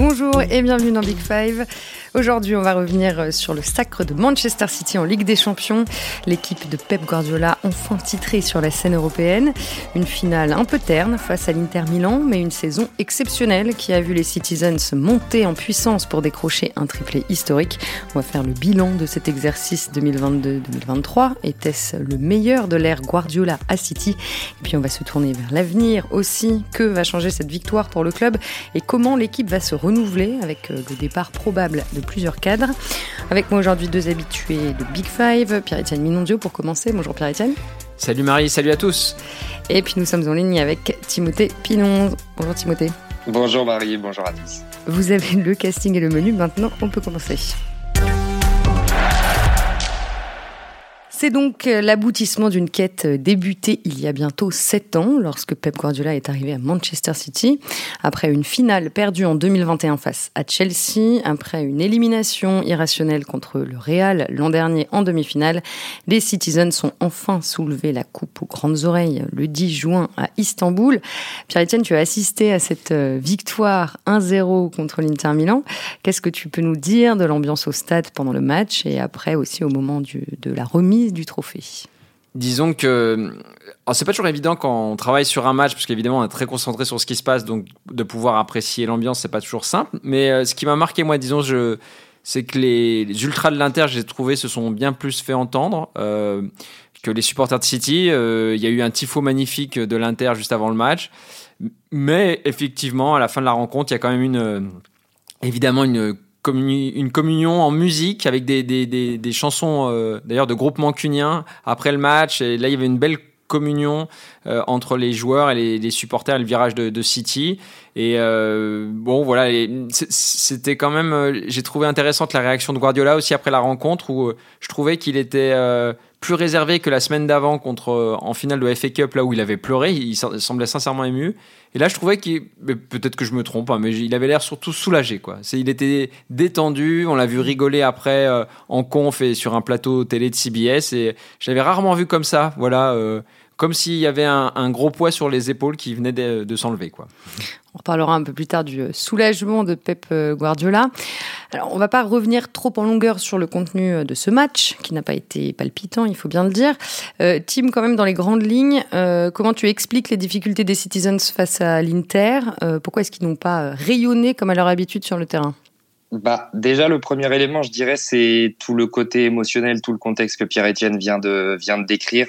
Bonjour et bienvenue dans Big Five. Aujourd'hui, on va revenir euh, sur le sacre de Manchester City en Ligue des Champions. L'équipe de Pep Guardiola enfin titrée sur la scène européenne. Une finale un peu terne face à l'Inter Milan, mais une saison exceptionnelle qui a vu les Citizens monter en puissance pour décrocher un triplé historique. On va faire le bilan de cet exercice 2022-2023. Était-ce le meilleur de l'ère Guardiola à City? Et puis on va se tourner vers l'avenir aussi. Que va changer cette victoire pour le club? Et comment l'équipe va se renouveler avec euh, le départ probable de plusieurs cadres. Avec moi aujourd'hui deux habitués de Big Five, Pierre-Etienne Minondio pour commencer. Bonjour Pierre-Etienne. Salut Marie, salut à tous. Et puis nous sommes en ligne avec Timothée Pinon. Bonjour Timothée. Bonjour Marie, bonjour à tous. Vous avez le casting et le menu, maintenant on peut commencer. C'est donc euh, l'aboutissement d'une quête euh, débutée il y a bientôt sept ans, lorsque Pep Guardiola est arrivé à Manchester City, après une finale perdue en 2021 face à Chelsea, après une élimination irrationnelle contre le Real l'an dernier en demi-finale, les Citizens ont enfin soulevé la coupe aux grandes oreilles le 10 juin à Istanbul. Pierre-Etienne, tu as assisté à cette euh, victoire 1-0 contre l'Inter Milan. Qu'est-ce que tu peux nous dire de l'ambiance au stade pendant le match et après aussi au moment de la remise du trophée Disons que c'est pas toujours évident quand on travaille sur un match, parce qu'évidemment on est très concentré sur ce qui se passe, donc de pouvoir apprécier l'ambiance, c'est pas toujours simple. Mais euh, ce qui m'a marqué, moi, disons, je, c'est que les, ultras de l'Inter, j'ai trouvé, se sont bien plus fait entendre euh, que les supporters de City. Euh, il y a eu un tifo magnifique de l'Inter juste avant le match, mais effectivement, à la fin de la rencontre, il y a quand même une, évidemment une une communion en musique avec des, des, des, chansons euh, d'ailleurs de groupes mancuniens après le match. Et là, il y avait une belle communion euh, entre les joueurs et les, les, supporters et le virage de, de City. Et euh, bon, voilà, c'était quand même. J'ai trouvé intéressante la réaction de Guardiola aussi après la rencontre où je trouvais qu'il était plus réservé que la semaine d'avant contre euh, en finale de FA Cup là où il avait pleuré, il semblait sincèrement ému. Et là, je trouvais qu'il peut-être que je me trompe, hein, mais il avait l'air surtout soulagé quoi. Il était détendu, on l'a vu rigoler après euh, en conf et sur un plateau télé de CBS et j'avais rarement vu comme ça, voilà. Euh, comme s'il y avait un, gros poids sur les épaules qui venait de, s'enlever. Quoi. On reparlera un peu plus tard du soulagement de Pep Guardiola. Alors, on va pas revenir trop en longueur sur le contenu de ce match, qui n'a pas été palpitant, il faut bien le dire. Euh, Tim, quand même, dans les grandes lignes, euh, comment tu expliques les difficultés des Citizens face à l'Inter? Euh, Pourquoi est-ce qu'ils n'ont pas rayonné comme à leur habitude sur le terrain? Bah, déjà, le premier élément, je dirais, c'est tout le côté émotionnel, tout le contexte que Pierre-Etienne vient de, vient de décrire.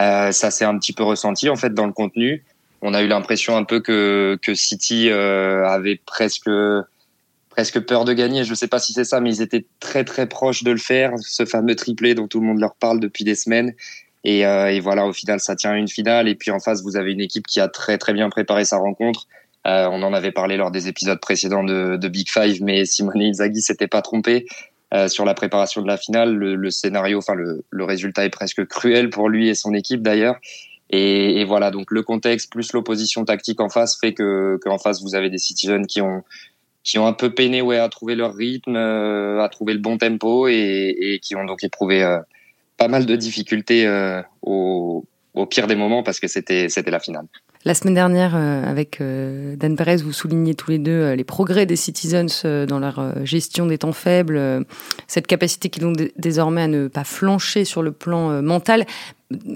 Euh, ça s'est un petit peu ressenti en fait dans le contenu. On a eu l'impression un peu que, que City euh, avait presque presque peur de gagner. Je ne sais pas si c'est ça, mais ils étaient très très proches de le faire, ce fameux triplé dont tout le monde leur parle depuis des semaines. Et, euh, et voilà, au final, ça tient à une finale. Et puis en face, vous avez une équipe qui a très très bien préparé sa rencontre. Euh, on en avait parlé lors des épisodes précédents de, de Big Five, mais Simone Inzaghi s'était pas trompé. Euh, sur la préparation de la finale. Le, scénario, enfin le, résultat est presque cruel pour lui et son équipe d'ailleurs. Et, voilà, donc le contexte plus l'opposition tactique en face fait que qu'en face vous avez des Citizens qui ont qui ont un peu peiné ouais à trouver leur rythme, euh, à trouver le bon tempo et, qui ont donc éprouvé euh, pas mal de difficultés au, au pire des moments parce que c'était c'était la finale. La semaine dernière, euh, avec euh, Dan Perez, vous soulignez tous les deux euh, les progrès des Citizens dans leur gestion des temps faibles, cette capacité qu'ils ont désormais à ne pas flancher sur le plan mental.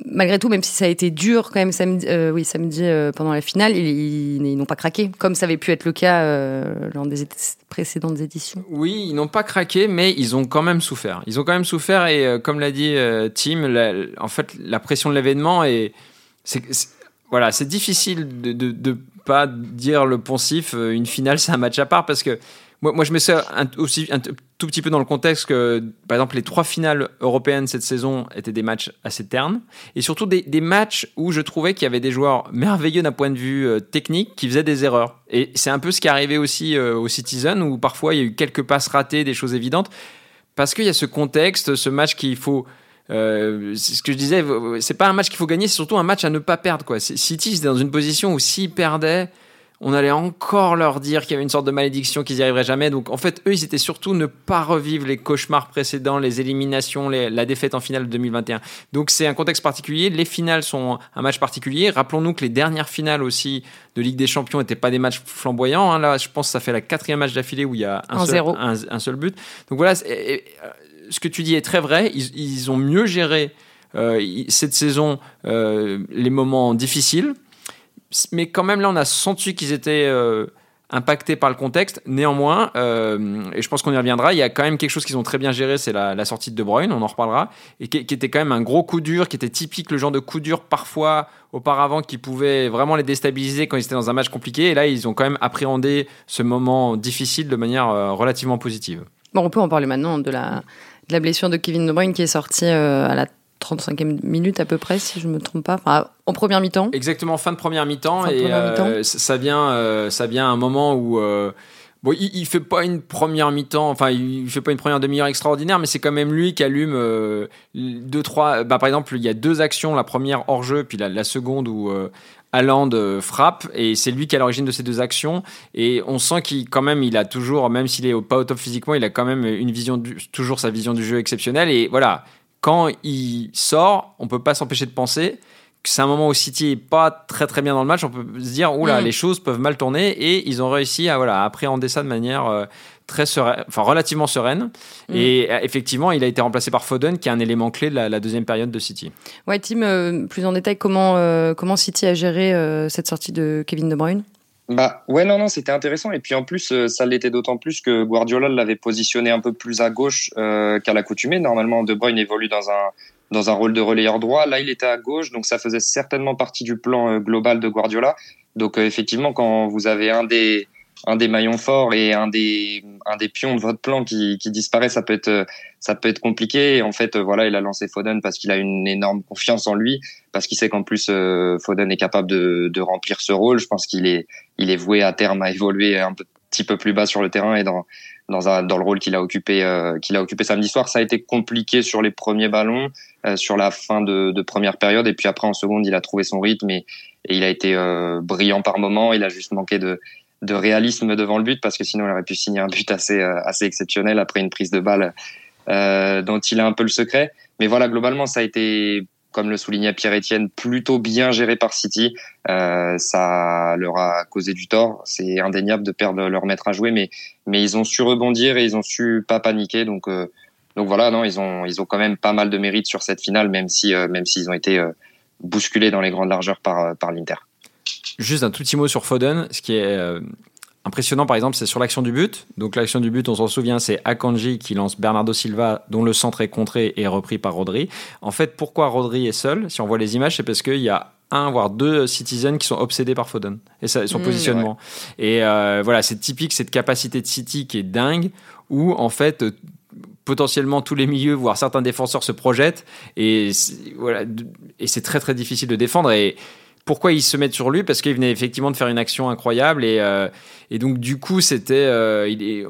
Malgré tout, même si ça a été dur quand même samedi, oui, samedi pendant la finale, ils, n'ont pas craqué, comme ça avait pu être le cas lors des précédentes éditions. Oui, ils n'ont pas craqué, mais ils ont quand même souffert. Ils ont quand même souffert et comme l'a dit Tim, en fait, la pression de l'événement est voilà, c'est difficile de, de, pas dire le poncif. Euh, une finale, c'est un match à part parce que moi, moi je mets ça aussi un tout petit peu dans le contexte que, par exemple, les trois finales européennes cette saison étaient des matchs assez ternes et surtout des, des matchs où je trouvais qu'il y avait des joueurs merveilleux d'un point de vue euh, technique qui faisaient des erreurs. Et c'est un peu ce qui est arrivé aussi euh, aux Citizens où parfois il y a eu quelques passes ratées, des choses évidentes parce qu'il y a ce contexte, ce match qu'il faut euh, c'est ce que je disais, c'est pas un match qu'il faut gagner, c'est surtout un match à ne pas perdre. Quoi. City, c'était dans une position où s'ils perdaient, on allait encore leur dire qu'il y avait une sorte de malédiction qu'ils n'y arriveraient jamais. Donc en fait, eux, ils étaient surtout ne pas revivre les cauchemars précédents, les éliminations, la défaite en finale de 2021. Donc c'est un contexte particulier. Les finales sont un match particulier. Rappelons-nous que les dernières finales aussi de Ligue des Champions n'étaient pas des matchs flamboyants. Hein. Là, je pense que ça fait la quatrième match d'affilée où il y a un, seul, un, seul, but. Donc voilà, ce que tu dis est très vrai. Ils, ont mieux géré euh, cette saison euh, les moments difficiles mais quand même, là, on a senti qu'ils étaient euh, impactés par le contexte. Néanmoins, et je pense qu'on y reviendra, il y a quand même quelque chose qu'ils ont très bien géré, c'est la, sortie de De Bruyne, on en reparlera, et qui, était quand même un gros coup dur, qui était typique, le genre de coup dur parfois auparavant qui pouvait vraiment les déstabiliser quand ils étaient dans un match compliqué. Et là, ils ont quand même appréhendé ce moment difficile de manière relativement positive. Bon, on peut en parler maintenant de la, la blessure de Kevin De Bruyne qui est sortie à la 35e minute à peu près, si je ne me trompe pas. Enfin, en première mi-temps. Exactement, fin de première mi-temps. et euh, ça, vient, euh, ça vient à un moment où. Euh, bon, il, ne fait pas une première mi-temps, enfin, il fait pas une première demi-heure extraordinaire, mais c'est quand même lui qui allume deux, trois. Bah, par exemple, il y a deux actions, la première hors jeu, puis la, seconde où Haaland frappe et c'est lui qui est à l'origine de ces deux actions et on sent qu'il quand même il a toujours même s'il est pas au top physiquement il a quand même une vision toujours sa vision du jeu exceptionnelle et voilà quand il sort, on peut pas s'empêcher de penser que c'est un moment où City est pas très très bien dans le match. On peut se dire, oula, mm. les choses peuvent mal tourner et ils ont réussi à, voilà, appréhender ça de manière euh, très sereine, enfin relativement sereine. Mm. Et euh, effectivement, il a été remplacé par Foden, qui est un élément clé de la, deuxième période de City. Ouais, Tim, euh, plus en détail, comment, comment City a géré cette sortie de Kevin De Bruyne? Bah ouais non non c'était intéressant et puis en plus euh, ça l'était d'autant plus que Guardiola l'avait positionné un peu plus à gauche euh, qu'à l'accoutumée. Normalement De Bruyne évolue dans un dans un rôle de relayeur droit. Là il était à gauche donc ça faisait certainement partie du plan euh, global de Guardiola. Donc effectivement quand vous avez un des un des maillons forts et un des un des pions de votre plan qui, qui disparaît, ça peut être ça peut être compliqué. En fait, voilà, il a lancé Foden parce qu'il a une énorme confiance en lui, parce qu'il sait qu'en plus euh, Foden est capable de, de remplir ce rôle. Je pense qu'il est il est voué à terme à évoluer un petit peu plus bas sur le terrain et dans dans, un, dans le rôle qu'il a occupé euh, qu'il a occupé samedi soir. Ça a été compliqué sur les premiers ballons, euh, sur la fin de, de, première période, et puis après en seconde, il a trouvé son rythme et, et il a été brillant par moment. Il a juste manqué de de réalisme devant le but parce que sinon il aurait pu signer un but assez euh, assez exceptionnel après une prise de balle euh, dont il a un peu le secret. Mais voilà, globalement, ça a été, comme le soulignait Pierre-Etienne, plutôt bien géré par City. Euh, ça leur a causé du tort. C'est indéniable de perdre leur maître à jouer, mais mais ils ont su rebondir et ils ont su pas paniquer. Donc euh, donc voilà, non, ils ont ils ont quand même pas mal de mérite sur cette finale, même si euh, même s'ils ont été bousculés dans les grandes largeurs par par l'Inter. Juste un tout petit mot sur Foden. Ce qui est euh, impressionnant, par exemple, c'est sur l'action du but. Donc, l'action du but, on s'en souvient, c'est Akanji qui lance Bernardo Silva, dont le centre est contré et repris par Rodri. En fait, pourquoi Rodri est seul Si on voit les images, c'est parce qu'il y a un voire deux citizens qui sont obsédés par Foden et son mmh, positionnement. Et euh, voilà, c'est typique cette capacité de City qui est dingue, où en fait potentiellement tous les milieux, voire certains défenseurs se projettent et voilà, et c'est très très difficile de défendre et pourquoi ils se mettent sur lui Parce qu'il venait effectivement de faire une action incroyable et, euh, et donc du coup c'était euh, il est,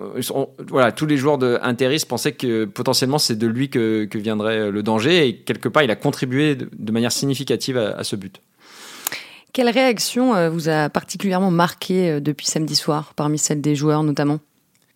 voilà tous les joueurs de Interis pensaient que potentiellement c'est de lui que, que, viendrait le danger et quelque part il a contribué de, manière significative à, ce but. Quelle réaction euh, vous a particulièrement marqué depuis samedi soir parmi celles des joueurs notamment?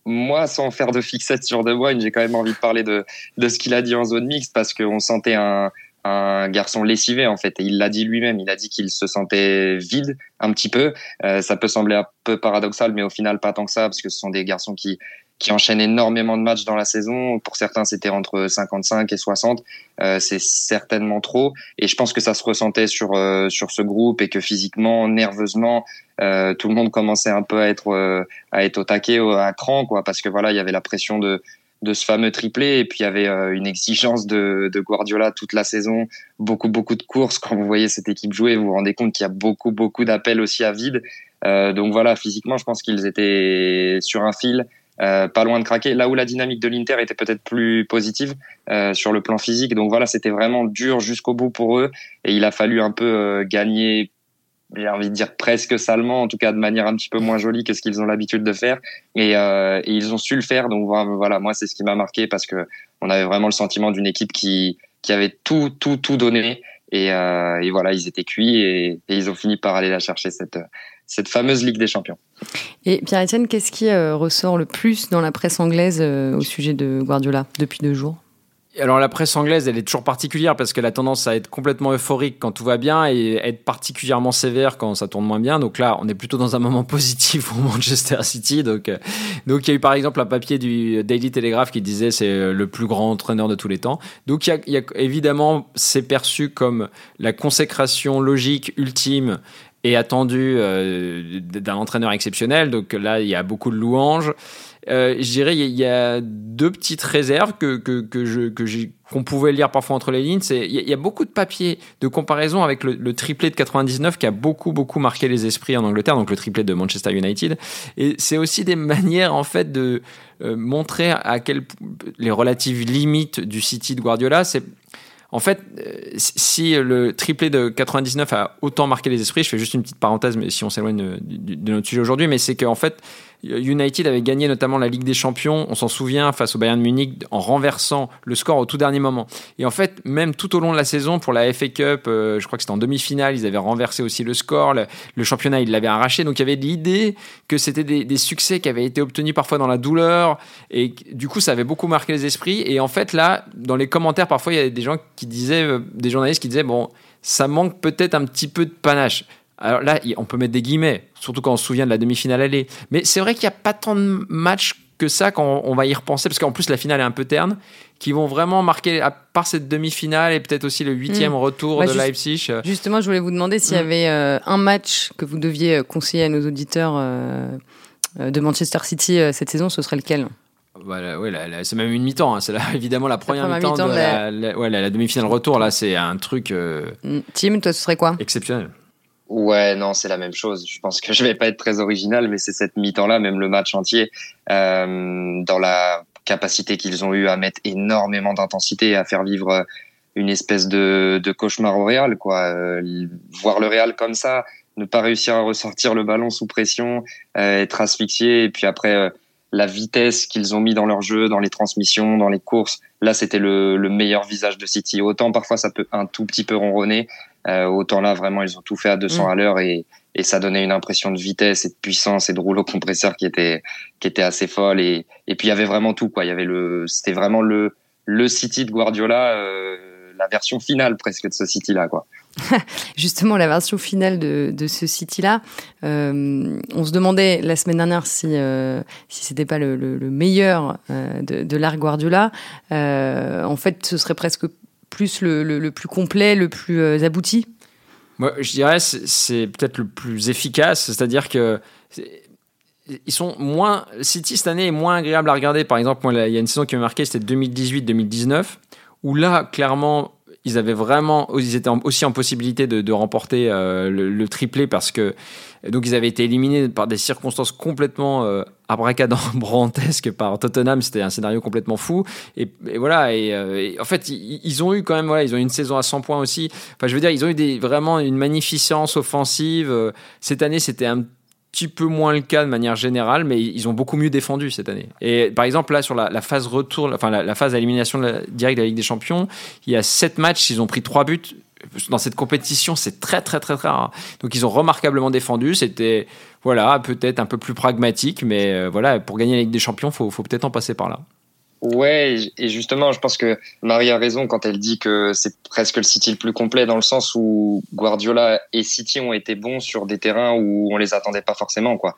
Moi, sans faire de fixette sur De Bruyne, j'ai quand même envie de parler de, de ce qu'il a dit en zone mixte parce qu'on sentait un, un garçon lessivé en fait. Et il l'a dit lui-même. Il a dit qu'il se sentait vide un petit peu. Euh, ça peut sembler un peu paradoxal mais au final pas tant que ça parce que ce sont des garçons qui qui enchaînent énormément de matchs dans la saison. Pour certains c'était entre 55 et 60 euh, c'est certainement trop. Et je pense que ça se ressentait sur euh, sur ce groupe et que physiquement nerveusement tout le monde commençait un peu à être à être au taquet à cran quoi. Parce que voilà il y avait la pression de de ce fameux triplé. Et puis il y avait euh, une exigence de, Guardiola toute la saison, beaucoup beaucoup de courses. Quand vous voyez cette équipe jouer, vous vous rendez compte qu'il y a beaucoup beaucoup d'appels aussi à vide. Euh, donc voilà, physiquement, je pense qu'ils étaient sur un fil. Euh, pas loin de craquer. Là où la dynamique de l'Inter était peut-être plus positive sur le plan physique. Donc voilà, c'était vraiment dur jusqu'au bout pour eux. Et il a fallu un peu gagner j'ai envie de dire presque salement, en tout cas de manière un petit peu moins jolie que ce qu'ils ont l'habitude de faire. Et, euh, ils ont su le faire. Donc voilà, moi c'est ce qui m'a marqué parce que on avait vraiment le sentiment d'une équipe qui qui avait tout tout tout donné Et, et voilà, ils étaient cuits et, et, ils ont fini par aller la chercher cette cette fameuse Ligue des Champions. Et Pierre-Etienne, qu'est-ce qui ressort le plus dans la presse anglaise au sujet de Guardiola depuis deux jours? Alors la presse anglaise, elle est toujours particulière parce qu'elle a tendance à être complètement euphorique quand tout va bien et être particulièrement sévère quand ça tourne moins bien. Donc là, on est plutôt dans un moment positif pour Manchester City. Donc, euh, donc il y a eu par exemple un papier du Daily Telegraph qui disait c'est euh, le plus grand entraîneur de tous les temps. Donc il y a, il y a évidemment c'est perçu comme la consécration logique ultime et attendue euh, d'un entraîneur exceptionnel. Donc là, il y a beaucoup de louanges. Euh, je dirais il y, a deux petites réserves que, que, que je que qu'on pouvait lire parfois entre les lignes. C'est il y, a beaucoup de papiers de comparaison avec le, triplé de 99 qui a beaucoup beaucoup marqué les esprits en Angleterre, donc le triplé de Manchester United. Et c'est aussi des manières en fait de euh, montrer à quel les relatives limites du City de Guardiola. C'est en fait, euh, si le triplé de 99 a autant marqué les esprits, je fais juste une petite parenthèse, mais si on s'éloigne de, de, notre sujet aujourd'hui, mais c'est qu'en fait, United avait gagné notamment la Ligue des Champions, on s'en souvient, face au Bayern Munich, en renversant le score au tout dernier moment. Et en fait, même tout au long de la saison, pour la FA Cup, euh, je crois que c'était en demi-finale, ils avaient renversé aussi le score, le, championnat, ils l'avaient arraché. Donc il y avait l'idée que c'était des, succès qui avaient été obtenus parfois dans la douleur, et du coup, ça avait beaucoup marqué les esprits. Et en fait, là, dans les commentaires, parfois, il y a des gens qui disaient, euh, des journalistes qui disaient, bon, ça manque peut-être un petit peu de panache. Alors là, on peut mettre des guillemets, surtout quand on se souvient de la demi-finale aller. Mais c'est vrai qu'il n'y a pas tant de matchs que ça quand on va y repenser, parce qu'en plus la finale est un peu terne, qui vont vraiment marquer, à part cette demi-finale et peut-être aussi le huitième mm. retour de Leipzig. Euh, justement, je voulais vous demander s'il y mm. avait euh, un match que vous deviez conseiller à nos auditeurs euh, de Manchester City cette saison, ce serait lequel? Voilà, ouais, c'est même une mi-temps. Hein. C'est évidemment la première, mi-temps, de la, la demi-finale retour. Là, c'est un truc. Mm. Tim, toi, ce serait quoi? Exceptionnel. Ouais, non, c'est la même chose. Je pense que je vais pas être très original, mais c'est cette mi-temps-là, même le match entier, euh, dans la capacité qu'ils ont eu à mettre énormément d'intensité et à faire vivre une espèce de, de cauchemar au Real, quoi. Euh, voir le Real comme ça, ne pas réussir à ressortir le ballon sous pression, euh, être asphyxié, et puis après euh, la vitesse qu'ils ont mis dans leur jeu, dans les transmissions, dans les courses. Là, c'était le, le, meilleur visage de City. Autant parfois ça peut un tout petit peu ronronner, euh, autant là vraiment ils ont tout fait à 200 mm. à l'heure et, et ça donnait une impression de vitesse et de puissance et de rouleau compresseur qui était qui était assez folle et et puis il y avait vraiment tout quoi. Il y avait le c'était vraiment le le City de Guardiola. Euh, la version finale presque de ce City-là, quoi. Justement, la version finale de, de ce City-là, euh, on se demandait la semaine dernière si euh, si c'était pas le, le, meilleur euh, de, de l'art Guardiola. En fait, ce serait presque plus le, le, plus complet, le plus euh, abouti. Moi, je dirais c'est peut-être le plus efficace, c'est-à-dire que ils sont moins City cette année est moins agréable à regarder. Par exemple, moi, il y a une saison qui m'a marqué, c'était 2018-2019 où là, clairement, ils avaient vraiment, ils étaient aussi en possibilité de, de remporter euh, le, triplé parce que donc ils avaient été éliminés par des circonstances complètement euh, abracadabrantesques par Tottenham. C'était un scénario complètement fou. Et, voilà. Euh, et, en fait, ils, ils, ont eu quand même, voilà, ils ont eu une saison à 100 points aussi. Enfin, je veux dire, ils ont eu des, vraiment une magnificence offensive. Cette année, c'était un petit peu moins le cas de manière générale, mais ils ont beaucoup mieux défendu cette année. Et par exemple, là, sur la, phase retour, enfin, la, phase d'élimination directe de la Ligue des Champions, il y a sept matchs, ils ont pris trois buts. Dans cette compétition, c'est très, très, très, très rare. Donc, ils ont remarquablement défendu. C'était, voilà, peut-être un peu plus pragmatique, mais euh, voilà, pour gagner la Ligue des Champions, faut, faut peut-être en passer par là. Ouais, et justement, je pense que Marie a raison quand elle dit que c'est presque le City le plus complet dans le sens où Guardiola et City ont été bons sur des terrains où on les attendait pas forcément, quoi.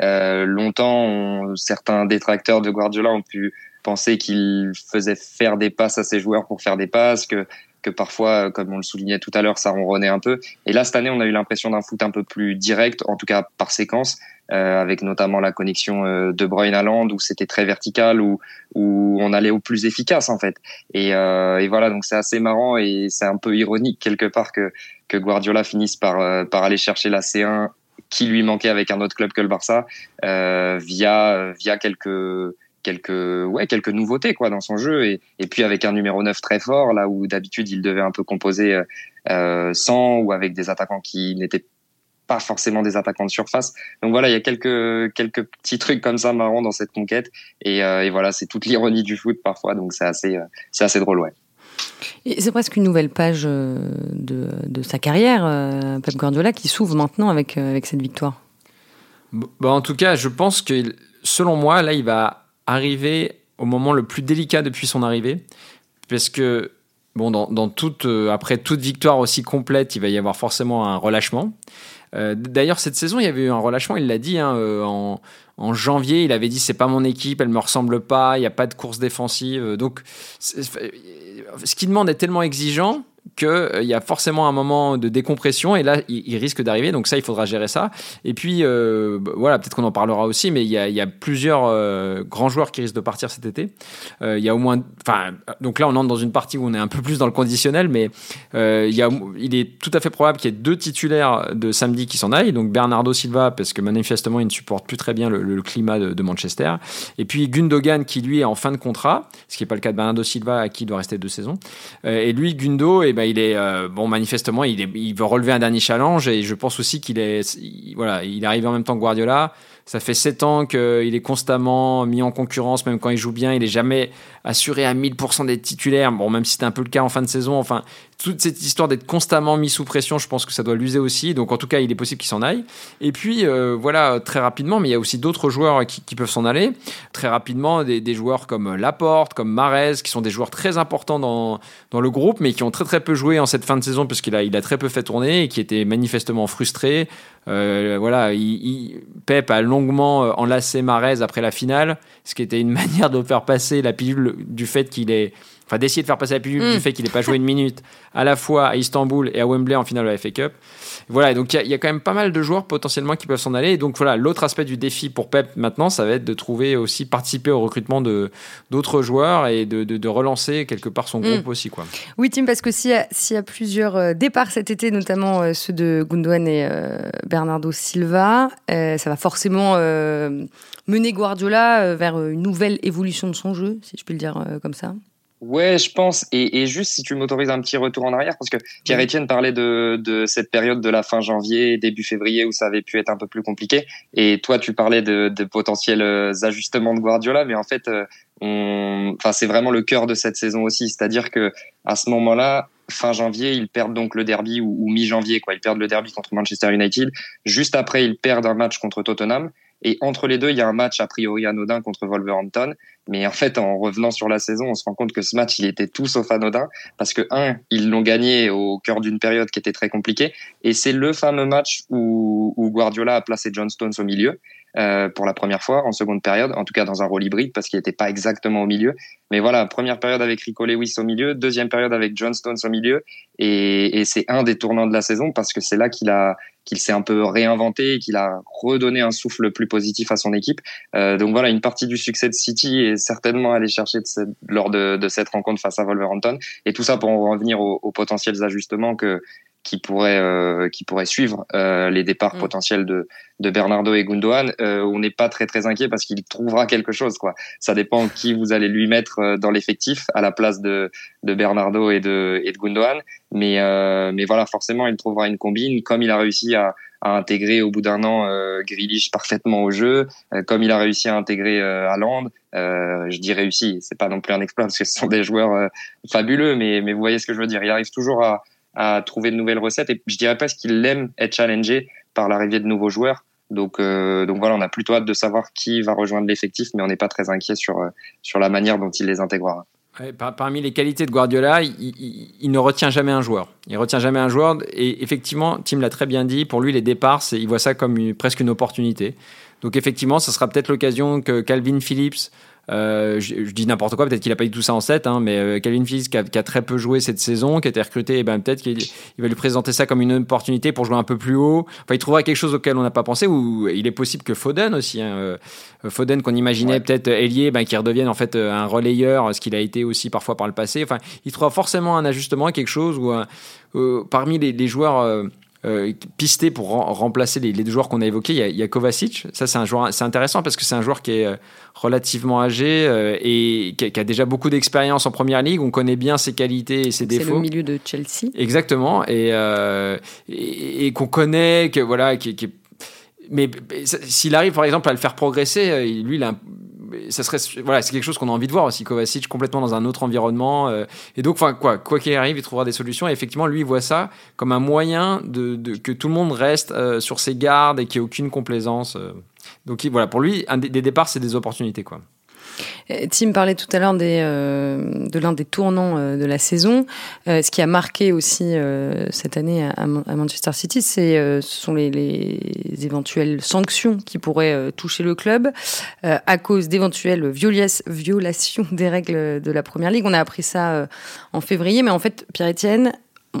Euh, longtemps, certains détracteurs de Guardiola ont pu penser qu'il faisait faire des passes à ses joueurs pour faire des passes, que que parfois, comme on le soulignait tout à l'heure, ça ronronnait un peu. Et là, cette année, on a eu l'impression d'un foot un peu plus direct, en tout cas par séquence, euh, avec notamment la connexion euh, de Bruyne à Land, où c'était très vertical, où, où on allait au plus efficace, en fait. Et, euh, et voilà, donc c'est assez marrant et c'est un peu ironique quelque part que, que Guardiola finisse par, euh, par aller chercher la C1 qui lui manquait avec un autre club que le Barça, euh, via, via quelques quelques ouais quelques nouveautés quoi dans son jeu. Et, et puis avec un numéro 9 très fort là où d'habitude il devait un peu composer euh, euh, sans ou avec des attaquants qui n'étaient pas forcément des attaquants de surface. Donc voilà il y a quelques quelques petits trucs comme ça marrants dans cette conquête. Et, euh, et voilà c'est toute l'ironie du foot parfois. Donc c'est assez euh, c'est assez drôle ouais. C'est presque une nouvelle page de, de sa carrière, Pep Guardiola, qui s'ouvre maintenant avec, avec cette victoire. Bah, en tout cas, je pense que, selon moi, là, il va arriver au moment le plus délicat depuis son arrivée. Parce que, bon, dans, toute, après toute victoire aussi complète, il va y avoir forcément un relâchement. Euh, d'ailleurs, cette saison, il y avait eu un relâchement, il l'a dit, hein, euh, en, en, janvier, il avait dit c'est pas mon équipe, elle me ressemble pas, il n'y a pas de course défensive. Donc, ce qu'il demande est tellement exigeant qu'il euh, y a forcément un moment de décompression et là, il, risque d'arriver. Donc ça, il faudra gérer ça. Et puis, euh, bah, voilà, peut-être qu'on en parlera aussi, mais il y a, plusieurs euh, grands joueurs qui risquent de partir cet été. il y a au moins, enfin, donc là, on entre dans une partie où on est un peu plus dans le conditionnel, mais il, est tout à fait probable qu'il y ait deux titulaires de samedi qui s'en aillent. Donc Bernardo Silva, parce que manifestement, il ne supporte plus très bien le, climat de, Manchester. Et puis Gundogan, qui lui est en fin de contrat, ce qui n'est pas le cas de Bernardo Silva, à qui il doit rester deux saisons. et lui, Gundo, et ben, il est euh, bon manifestement il, est, veut relever un dernier challenge et je pense aussi qu'il est voilà il est arrivé en même temps que Guardiola ça fait 7 ans qu'il est constamment mis en concurrence, même quand il joue bien. Il est jamais assuré à 1000% d'être titulaire. Bon, même si c'était un peu le cas en fin de saison. Enfin, toute cette histoire d'être constamment mis sous pression, je pense que ça doit l'user aussi. Donc, en tout cas, il est possible qu'il s'en aille. Et puis, euh, voilà, très rapidement, mais il y a aussi d'autres joueurs qui, peuvent s'en aller. Très rapidement, des, joueurs comme Laporte, comme Marez, qui sont des joueurs très importants dans, dans le groupe, mais qui ont très très peu joué en cette fin de saison, puisqu'il a, il a très peu fait tourner et qui étaient manifestement frustrés. Euh, voilà, il, Pep a longuement euh, enlacé Marez après la finale, ce qui était une manière de faire passer la pilule du fait qu'il est enfin d'essayer de faire passer la pilule du mm. fait qu'il n'ait pas joué une minute à la fois à Istanbul et à Wembley en finale de la FA Cup. Voilà, donc il y, a quand même pas mal de joueurs potentiellement qui peuvent s'en aller. Et donc voilà, l'autre aspect du défi pour Pep maintenant, ça va être de trouver aussi, participer au recrutement de d'autres joueurs et de, de, relancer quelque part son groupe mm. aussi. Quoi. Oui, Tim, parce que s'il y, y, a plusieurs euh, départs cet été, notamment euh, ceux de Gundogan et euh, Bernardo Silva, ça va forcément mener Guardiola vers une nouvelle évolution de son jeu, si je peux le dire comme ça. Ouais, je pense. Et, et juste si tu m'autorises un petit retour en arrière, parce que Pierre-Etienne parlait de, de, cette période de la fin janvier, début février, où ça avait pu être un peu plus compliqué. Et toi, tu parlais de, de potentiels euh, ajustements de Guardiola, mais en fait, euh, on... enfin, c'est vraiment le cœur de cette saison aussi. C'est-à-dire que à ce moment-là, fin janvier, ils perdent donc le derby ou, ou mi-janvier, quoi. Ils perdent le derby contre Manchester United. Juste après, ils perdent un match contre Tottenham. Et entre les deux, il y a un match a priori anodin contre Wolverhampton. Mais en fait, en revenant sur la saison, on se rend compte que ce match, il était tout sauf anodin. Parce que, un, ils l'ont gagné au cœur d'une période qui était très compliquée. Et c'est le fameux match où, Guardiola a placé John Stones au milieu. Euh, pour la première fois en seconde période, en tout cas dans un rôle hybride parce qu'il n'était pas exactement au milieu. Mais voilà, première période avec Rico Lewis au milieu, deuxième période avec John Stones au milieu, et, c'est un des tournants de la saison parce que c'est là qu'il a qu'il s'est un peu réinventé et qu'il a redonné un souffle plus positif à son équipe. Euh, donc voilà, une partie du succès de City est certainement allé chercher lors de, cette rencontre face à Wolverhampton. Et tout ça pour en revenir aux potentiels ajustements que qui pourrait euh, qui pourrait suivre euh, les départs mm. potentiels de de Bernardo et Gundogan euh, on n'est pas très très inquiet parce qu'il trouvera quelque chose quoi ça dépend qui vous allez lui mettre euh, dans l'effectif à la place de de Bernardo et de et de Gundogan mais euh, mais voilà forcément il trouvera une combine comme il a réussi à à intégrer au bout d'un an euh, Grealish parfaitement au jeu, comme il a réussi à intégrer euh, Haaland. je dis réussi, c'est pas non plus un exploit parce que ce sont des joueurs fabuleux, mais mais vous voyez ce que je veux dire. Il arrive toujours à, à trouver de nouvelles recettes. Et je dirais pas qu'il aime être challengé par l'arrivée de nouveaux joueurs. Donc, euh, donc voilà, on a plutôt hâte de savoir qui va rejoindre l'effectif, mais on n'est pas très inquiet sur, euh, sur la manière dont il les intégrera. parmi les qualités de Guardiola, il, ne retient jamais un joueur. Il retient jamais un joueur. Et effectivement, Tim l'a très bien dit, pour lui, les départs, il voit ça comme presque une opportunité. Donc effectivement, ce sera peut-être l'occasion que Calvin Phillips euh, je, dis n'importe quoi, peut-être qu'il n'a pas eu tout ça en 7, hein, mais euh, Calvin Phillips qui a, très peu joué cette saison, qui a été recruté, et eh ben peut-être qu'il va lui présenter ça comme une opportunité pour jouer un peu plus haut. Enfin, il trouvera quelque chose auquel on n'a pas pensé. Ou il est possible que Foden aussi, hein, euh, Foden qu'on imaginait peut-être ailier, ben, qui redevienne en fait un relayeur, ce qu'il a été aussi parfois par le passé. Enfin, il trouvera forcément un ajustement, quelque chose où parmi les, les joueurs euh, pisté pour remplacer les, deux joueurs qu'on a évoqués. Il y a, Kovacic. Ça, c'est un joueur, c'est intéressant parce que c'est un joueur qui est euh, relativement âgé euh, et qui a, déjà beaucoup d'expérience en première ligue. On connaît bien ses qualités et ses défauts. C'est le milieu de Chelsea. Exactement. Et, et, qu'on connaît, que voilà, qui, mais s'il arrive par exemple à le faire progresser, lui, il a ça serait, voilà, c'est quelque chose qu'on a envie de voir aussi. Kovacic complètement dans un autre environnement. Euh, et donc, enfin, quoi, quoi qu'il arrive, il trouvera des solutions. Et effectivement, lui, il voit ça comme un moyen de, que tout le monde reste euh, sur ses gardes et qu'il n'y ait aucune complaisance. Donc, voilà, pour lui, un des, des départs, c'est des opportunités, quoi. Euh, Tim parlait tout à l'heure euh, de l'un des tournants euh, de la saison. ce qui a marqué aussi cette année à, Manchester City, ce sont les, éventuelles sanctions qui pourraient toucher le club à cause d'éventuelles violations des règles de la Première Ligue. On a appris ça en février, mais en fait, Pierre-Etienne,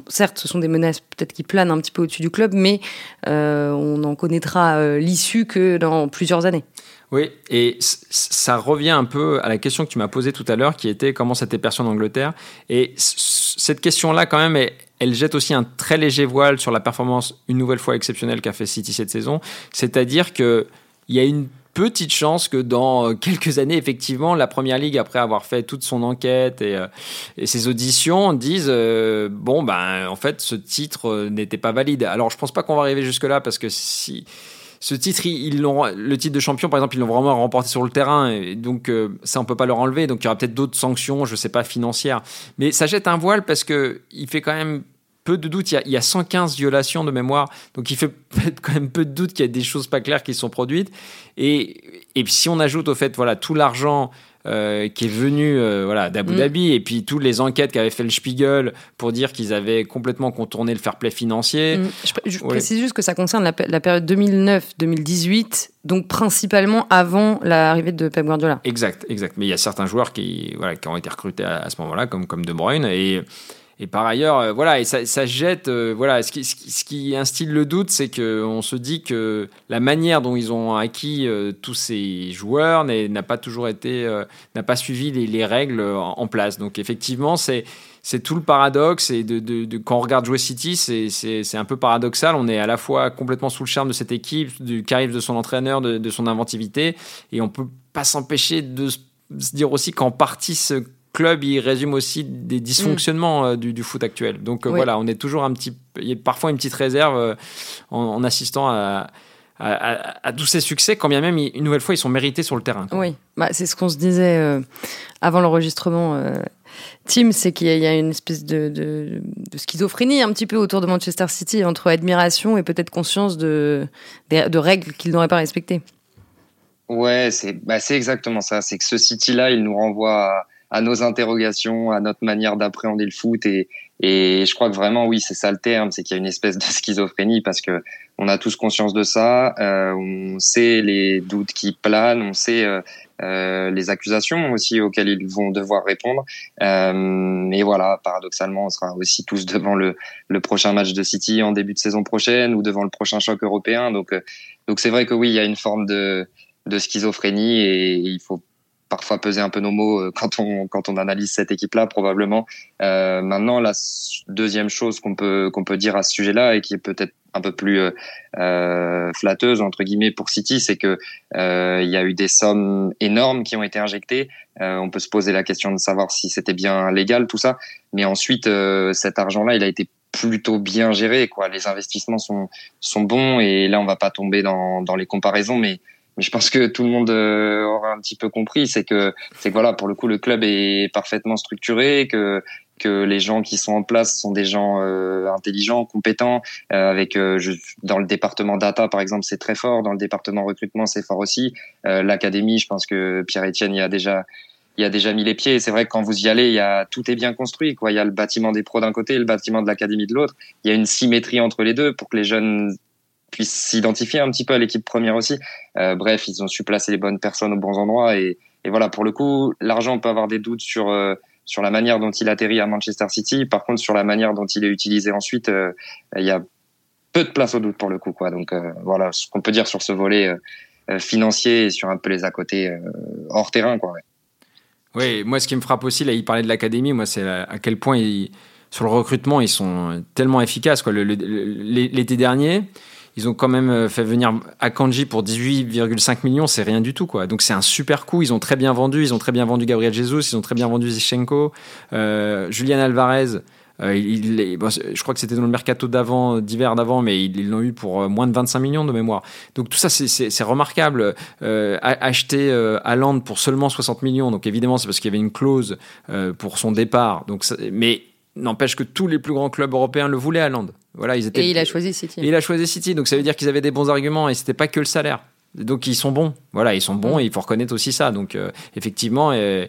certes, ce sont des menaces peut-être qui planent un petit peu au-dessus du club, mais on n'en connaîtra l'issue que dans plusieurs années. Oui, et ça revient un peu à la question que tu m'as posée tout à l'heure, qui était comment c'était perçu en Angleterre. Et cette question-là, quand même, elle, jette aussi un très léger voile sur la performance une nouvelle fois exceptionnelle qu'a fait City cette saison. C'est-à-dire qu'il y a une petite chance que dans quelques années, effectivement, la Première Ligue, après avoir fait toute son enquête et, euh, ses auditions, dise euh, bon ben en fait ce titre euh, n'était pas valide. Alors je pense pas qu'on va arriver jusque là parce que si ce titre, ils, le titre de champion, par exemple, ils l'ont vraiment remporté sur le terrain, et donc euh, ça, on peut pas leur enlever. Donc il y aura peut-être d'autres sanctions, je sais pas, financières. Mais ça jette un voile parce que il fait quand même peu de doutes. Il y, a, 115 violations de mémoire, donc il fait quand même peu de doutes qu'il y a des choses pas claires qui sont produites. Et, et si on ajoute au fait, voilà, tout l'argent euh, qui est venu euh, voilà, d'Abu mm. Dhabi, et puis toutes les enquêtes qu'avait fait le Spiegel pour dire qu'ils avaient complètement contourné le fair play financier. Mm. Je, précise juste que ça concerne la, période 2009-2018, donc principalement avant l'arrivée de Pep Guardiola. Exact, exact. Mais il y a certains joueurs qui, voilà, qui ont été recrutés à, à ce moment-là, comme, comme De Bruyne, et et par ailleurs, euh, voilà, et ça, jette, euh, voilà, ce qui, instille le doute, c'est qu'on se dit que la manière dont ils ont acquis euh, tous ces joueurs n'a pas toujours été, n'a pas suivi les, les règles en, place. Donc effectivement, c'est tout le paradoxe. Et quand on regarde jouer City, c'est un peu paradoxal. On est à la fois complètement sous le charme de cette équipe, du charisme de son entraîneur, de, de son inventivité, et on peut pas s'empêcher de se dire aussi qu'en partie ce club, il résume aussi des dysfonctionnements euh, du, foot actuel. Donc euh, voilà, on est toujours un petit, il y a parfois une petite réserve euh, en, assistant à, à, tous ces succès, quand bien même, une nouvelle fois, ils sont mérités sur le terrain. Oui, bah, c'est ce qu'on se disait avant l'enregistrement. Tim, c'est qu'il y, a une espèce de, de, schizophrénie un petit peu autour de Manchester City entre admiration et peut-être conscience de, de, règles qu'ils n'auraient pas respectées. Ouais, c'est bah, exactement ça. C'est que ce City-là, il nous renvoie à nos interrogations, à notre manière d'appréhender le foot. Et, et je crois que vraiment, oui, c'est ça le terme, c'est qu'il y a une espèce de schizophrénie parce que on a tous conscience de ça. Euh, on sait les doutes qui planent, on sait euh, euh, les accusations aussi auxquelles ils vont devoir répondre. Euh, et voilà, paradoxalement, on sera aussi tous devant le, le prochain match de City en début de saison prochaine ou devant le prochain choc européen. Donc, euh, donc c'est vrai que oui, il y a une forme de de schizophrénie et il faut parfois peser un peu nos mots euh, quand on quand on analyse cette équipe-là probablement. Euh, maintenant, la deuxième chose qu'on peut qu'on peut dire à ce sujet-là et qui est peut-être un peu plus euh, euh, flatteuse entre guillemets pour City, c'est que euh, il y a eu des sommes énormes qui ont été injectées. Euh, on peut se poser la question de savoir si c'était bien légal tout ça, mais ensuite cet argent-là, il a été plutôt bien géré quoi. Les investissements sont sont bons et là on va pas tomber dans dans les comparaisons, mais mais je pense que tout le monde euh, aura un petit peu compris, c'est que c'est voilà, pour le coup, le club est parfaitement structuré, que que les gens qui sont en place sont des gens euh, intelligents, compétents. Euh, avec dans le département data, par exemple, c'est très fort. Dans le département recrutement, c'est fort aussi. L'académie, je pense que Pierre Etienne y a déjà y a déjà mis les pieds. C'est vrai que quand vous y allez, il y a tout est bien construit. Il y a le bâtiment des pros d'un côté, le bâtiment de l'académie de l'autre. Il y a une symétrie entre les deux pour que les jeunes puissent s'identifier un petit peu à l'équipe première aussi. Euh, bref, ils ont su placer les bonnes personnes aux bons endroits et, voilà. Pour le coup, l'argent peut avoir des doutes sur euh, sur la manière dont il atterrit à Manchester City. Par contre, sur la manière dont il est utilisé ensuite, euh, il y a peu de place au doute pour le coup. Quoi. Donc voilà ce qu'on peut dire sur ce volet financier et sur un peu les à côté hors terrain. Quoi. Oui, moi ce qui me frappe aussi, là, il parlait de l'académie, moi c'est à quel point sur le recrutement ils sont tellement efficaces. L'été dernier, ils ont quand même euh, fait venir Akanji pour 18,5 millions, c'est rien du tout quoi. Donc c'est un super coup. Ils ont très bien vendu, ils ont très bien vendu Gabriel Jesus, ils ont très bien vendu Zichenko, euh, Julian Alvarez. Euh, je crois que c'était dans le mercato d'avant, d'hiver d'avant, mais ils l'ont eu pour moins de 25 millions de mémoire. Donc tout ça, c'est remarquable. acheter Haaland pour seulement 60 millions, donc évidemment, c'est parce qu'il y avait une clause pour son départ. Donc, mais N'empêche que tous les plus grands clubs européens le voulaient à Land. Voilà, ils étaient... Et il a choisi City. Et il a choisi City, donc ça veut dire qu'ils avaient des bons arguments et c'était pas que le salaire. Donc ils sont bons. Voilà, ils sont bons et il faut reconnaître aussi ça. Donc euh, effectivement, euh,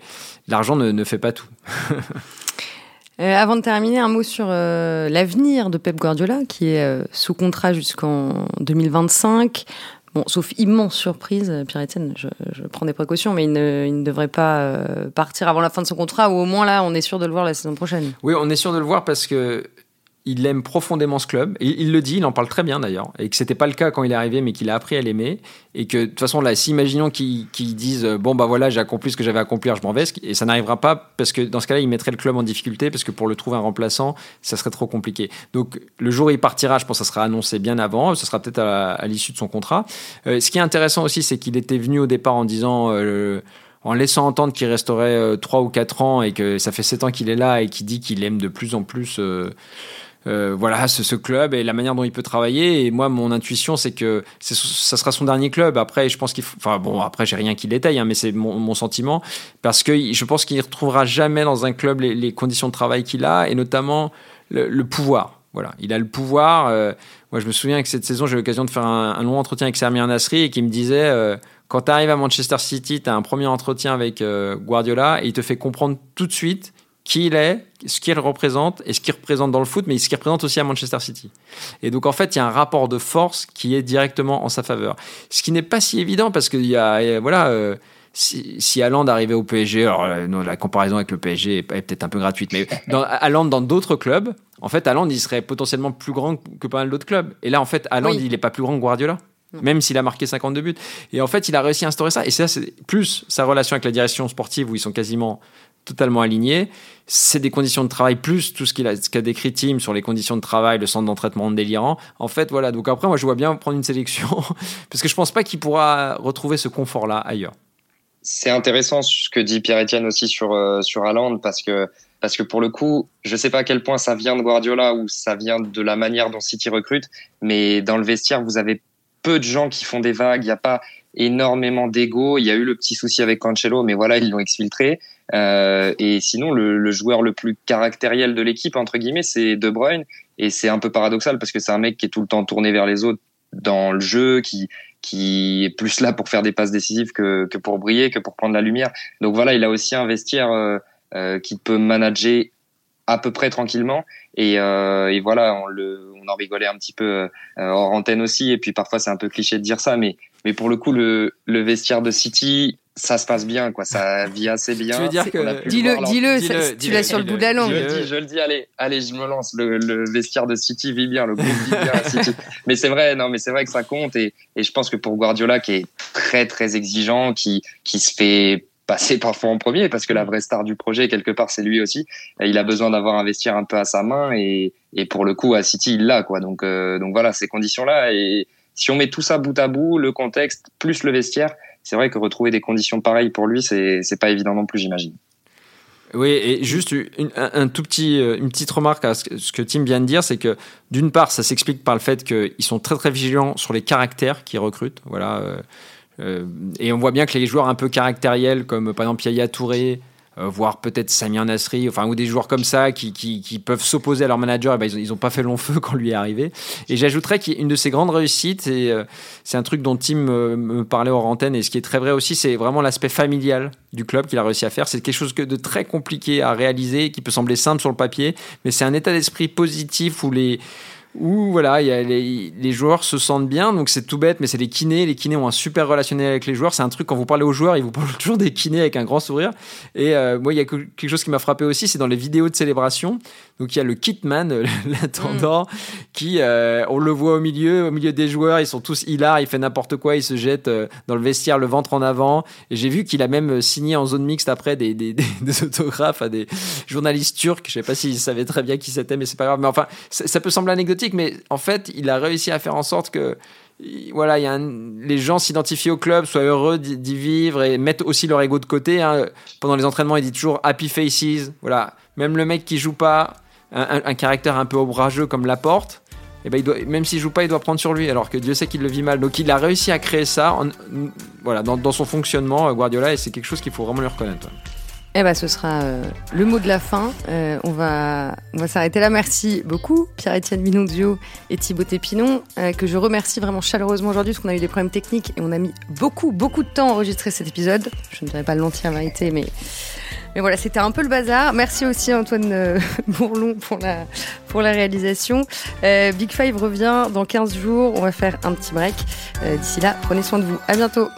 l'argent ne, fait pas tout. Euh, avant de terminer, un mot sur l'avenir de Pep Guardiola, qui est sous contrat jusqu'en 2025. Bon, sauf immense surprise, Pierre-Etienne, je, prends des précautions, mais il ne, devrait pas euh, partir avant la fin de son contrat, ou au moins là, on est sûr de le voir la saison prochaine. Oui, on est sûr de le voir parce que il aime profondément ce club. Il le dit, il en parle très bien d'ailleurs. Et que c'était pas le cas quand il est arrivé, mais qu'il a appris à l'aimer. Et que de toute façon, là, si imaginons qu'ils disent Bon, bah voilà, j'ai accompli ce que j'avais à accomplir, je m'en vais. Et ça n'arrivera pas parce que dans ce cas-là, il mettrait le club en difficulté parce que pour le trouver un remplaçant, ça serait trop compliqué. Donc, le jour où il partira, je pense que ça sera annoncé bien avant. Ce sera peut-être à, l'issue de son contrat. Euh, ce qui est intéressant aussi, c'est qu'il était venu au départ en disant. Euh, en laissant entendre qu'il resterait 3 euh, ou 4 ans et que ça fait 7 ans qu'il est là et qu'il dit qu'il aime de plus en plus euh, voilà ce, club et la manière dont il peut travailler. Et moi, mon intuition, c'est que ça sera son dernier club. Après, je pense qu'il. Enfin bon, après, j'ai rien qui détaille, hein, mais c'est mon, sentiment parce que je pense qu'il ne retrouvera jamais dans un club les, conditions de travail qu'il a et notamment le, pouvoir. Voilà, il a le pouvoir. Euh, moi, je me souviens que cette saison, j'ai eu l'occasion de faire un, un, long entretien avec Samir Nasri et qui me disait euh, quand tu arrives à Manchester City, tu as un premier entretien avec Guardiola et il te fait comprendre tout de suite qui il est, ce qu'il représente et ce qu'il représente dans le foot, mais ce qu'il représente aussi à Manchester City. Et donc en fait, il y a un rapport de force qui est directement en sa faveur. Ce qui n'est pas si évident parce qu'il y a, voilà, euh, si, si Haaland arrivait au PSG, alors euh, la comparaison avec le PSG est, peut-être un peu gratuite, mais dans, dans d'autres clubs, en fait, Haaland, il serait potentiellement plus grand que pas mal d'autres clubs. Et là, en fait, Haaland, il n'est pas plus grand que Guardiola. Même s'il a marqué 52 buts. Et en fait, il a réussi à instaurer ça. Et ça, c'est plus sa relation avec la direction sportive où ils sont quasiment totalement alignés. C'est des conditions de travail plus tout ce qu'a décrit Tim sur les conditions de travail, le centre d'entraînement délirant. En fait, voilà. Donc après, moi, je vois bien prendre une sélection parce que je pense pas qu'il pourra retrouver ce confort-là ailleurs. C'est intéressant ce que dit Pierre-Etienne aussi sur euh, sur parce que parce que pour le coup, je sais pas à quel point ça vient de Guardiola ou ça vient de la manière dont City recrute, mais dans le vestiaire, vous avez peu de gens qui font des vagues. Il n'y a pas énormément d'ego. Il y a eu le petit souci avec Cancelo, mais voilà, ils l'ont exfiltré. Euh, et sinon, le, le, joueur le plus caractériel de l'équipe, entre guillemets, c'est De Bruyne. Et c'est un peu paradoxal parce que c'est un mec qui est tout le temps tourné vers les autres dans le jeu, qui, qui est plus là pour faire des passes décisives que, que pour briller, que pour prendre la lumière. Donc voilà, il a aussi un vestiaire euh, euh qui peut manager à peu près tranquillement. Et, euh, et voilà, on, le, on en rigolait un petit peu euh, hors antenne aussi. Et puis parfois, c'est un peu cliché de dire ça, mais, mais pour le coup, le, le vestiaire de City, ça se passe bien, quoi. Ça vit assez bien. Tu veux dire que dis-le, dis-le, tu l'as sur le bout de la langue. Je le dis, je le dis. Allez, allez, je me lance. Le, le vestiaire de City vit bien, le groupe vit bien à City. Mais c'est vrai, non, mais c'est vrai que ça compte. Et, et je pense que pour Guardiola, qui est très très exigeant, qui qui se fait passer parfois en premier parce que la vraie star du projet quelque part c'est lui aussi. Il a besoin d'avoir un vestiaire un peu à sa main et, pour le coup à City il l'a quoi. Donc euh, donc voilà ces conditions là et si on met tout ça bout à bout le contexte plus le vestiaire c'est vrai que retrouver des conditions pareilles pour lui c'est pas évident non plus j'imagine. Oui, et juste un, tout petit, euh, une petite remarque à ce que Tim vient de dire, c'est que d'une part, ça s'explique par le fait qu'ils sont très très vigilants sur les caractères qu'ils recrutent. Voilà, euh, et on voit bien que les joueurs un peu caractériels, comme par exemple Yaya Touré, euh, voire peut-être Samir Nasri, enfin, ou des joueurs comme ça qui, peuvent s'opposer à leur manager, et ben, ils n'ont pas fait long feu quand lui est arrivé. Et j'ajouterais qu'une de ses grandes réussites, euh, c'est un truc dont Tim me parlait hors antenne, et ce qui est très vrai aussi, c'est vraiment l'aspect familial du club qu'il a réussi à faire. C'est quelque chose de très compliqué à réaliser, qui peut sembler simple sur le papier, mais c'est un état d'esprit positif où les où voilà, y a les, joueurs se sentent bien. Donc c'est tout bête, mais c'est les kinés. Les kinés ont un super relationnel avec les joueurs. C'est un truc quand vous parlez aux joueurs, ils vous parlent toujours des kinés avec un grand sourire. Et euh, moi, il y a quelque chose qui m'a frappé aussi, c'est dans les vidéos de célébration. Donc il y a le kitman, l'attendant, mm. qui euh, on le voit au milieu, au milieu des joueurs. Ils sont tous hilars. Il fait n'importe quoi. Il se jette euh, dans le vestiaire, le ventre en avant. Et j'ai vu qu'il a même signé en zone mixte après des, des, des, autographes à des journalistes turcs. Je sais pas s'ils savaient très bien qui c'était, mais c'est pas grave. Mais enfin, ça, ça peut sembler anecdotique mais en fait, il a réussi à faire en sorte que voilà, y a les gens s'identifient au club, soient heureux d'y vivre et mettent aussi leur ego de côté. Hein. Pendant les entraînements, il dit toujours happy faces. Voilà, même le mec qui joue pas, un, caractère un peu ombrageux comme Laporte, et eh ben il doit, même s'il joue pas, il doit prendre sur lui, alors que Dieu sait qu'il le vit mal. Donc il a réussi à créer ça voilà, dans, son fonctionnement, Guardiola, et c'est quelque chose qu'il faut vraiment lui reconnaître. Eh ben, ce sera euh, le mot de la fin. Euh, on va, on va s'arrêter là. Merci beaucoup, Pierre-Étienne Minondio et Thibaut Tépinon, euh, que je remercie vraiment chaleureusement aujourd'hui parce qu'on a eu des problèmes techniques et on a mis beaucoup, beaucoup de temps à enregistrer cet épisode. Je ne dirais pas l'entière vérité, mais, mais voilà, c'était un peu le bazar. Merci aussi Antoine Bourlon pour la, réalisation. Big Five revient dans 15 jours. On va faire un petit break. D'ici là, prenez soin de vous. À bientôt.